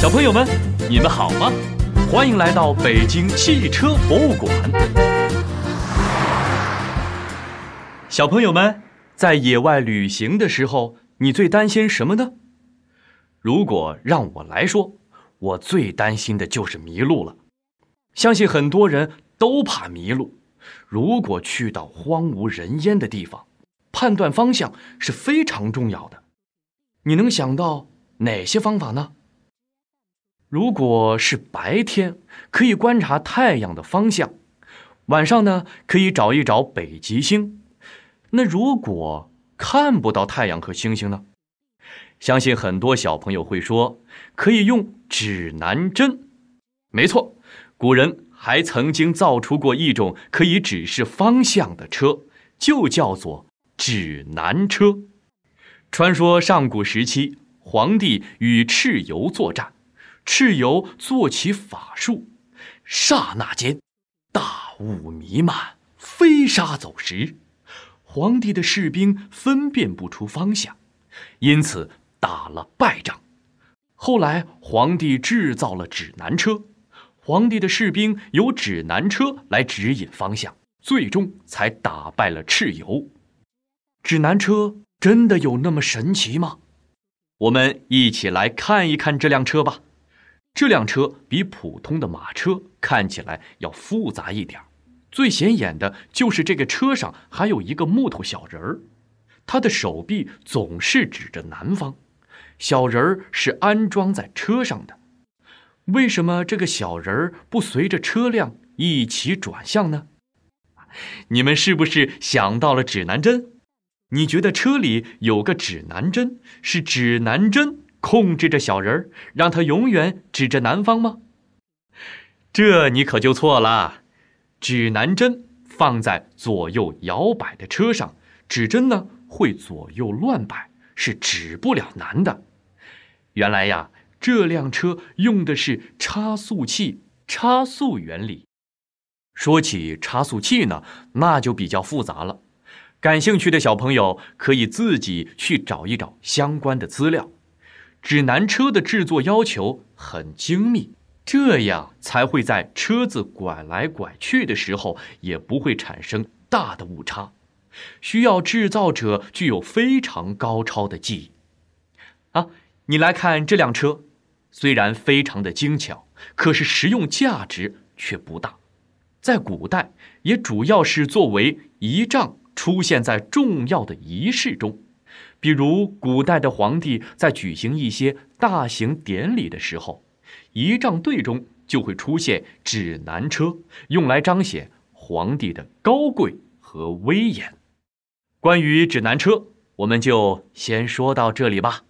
小朋友们，你们好吗？欢迎来到北京汽车博物馆。小朋友们，在野外旅行的时候，你最担心什么呢？如果让我来说，我最担心的就是迷路了。相信很多人都怕迷路。如果去到荒无人烟的地方，判断方向是非常重要的。你能想到哪些方法呢？如果是白天，可以观察太阳的方向；晚上呢，可以找一找北极星。那如果看不到太阳和星星呢？相信很多小朋友会说，可以用指南针。没错，古人还曾经造出过一种可以指示方向的车，就叫做指南车。传说上古时期，皇帝与蚩尤作战。蚩尤做起法术，刹那间，大雾弥漫，飞沙走石，皇帝的士兵分辨不出方向，因此打了败仗。后来，皇帝制造了指南车，皇帝的士兵由指南车来指引方向，最终才打败了蚩尤。指南车真的有那么神奇吗？我们一起来看一看这辆车吧。这辆车比普通的马车看起来要复杂一点最显眼的就是这个车上还有一个木头小人儿，他的手臂总是指着南方，小人儿是安装在车上的。为什么这个小人儿不随着车辆一起转向呢？你们是不是想到了指南针？你觉得车里有个指南针，是指南针？控制着小人儿，让他永远指着南方吗？这你可就错了。指南针放在左右摇摆的车上，指针呢会左右乱摆，是指不了南的。原来呀，这辆车用的是差速器差速原理。说起差速器呢，那就比较复杂了。感兴趣的小朋友可以自己去找一找相关的资料。指南车的制作要求很精密，这样才会在车子拐来拐去的时候也不会产生大的误差，需要制造者具有非常高超的技艺。啊，你来看这辆车，虽然非常的精巧，可是实用价值却不大，在古代也主要是作为仪仗出现在重要的仪式中。比如，古代的皇帝在举行一些大型典礼的时候，仪仗队中就会出现指南车，用来彰显皇帝的高贵和威严。关于指南车，我们就先说到这里吧。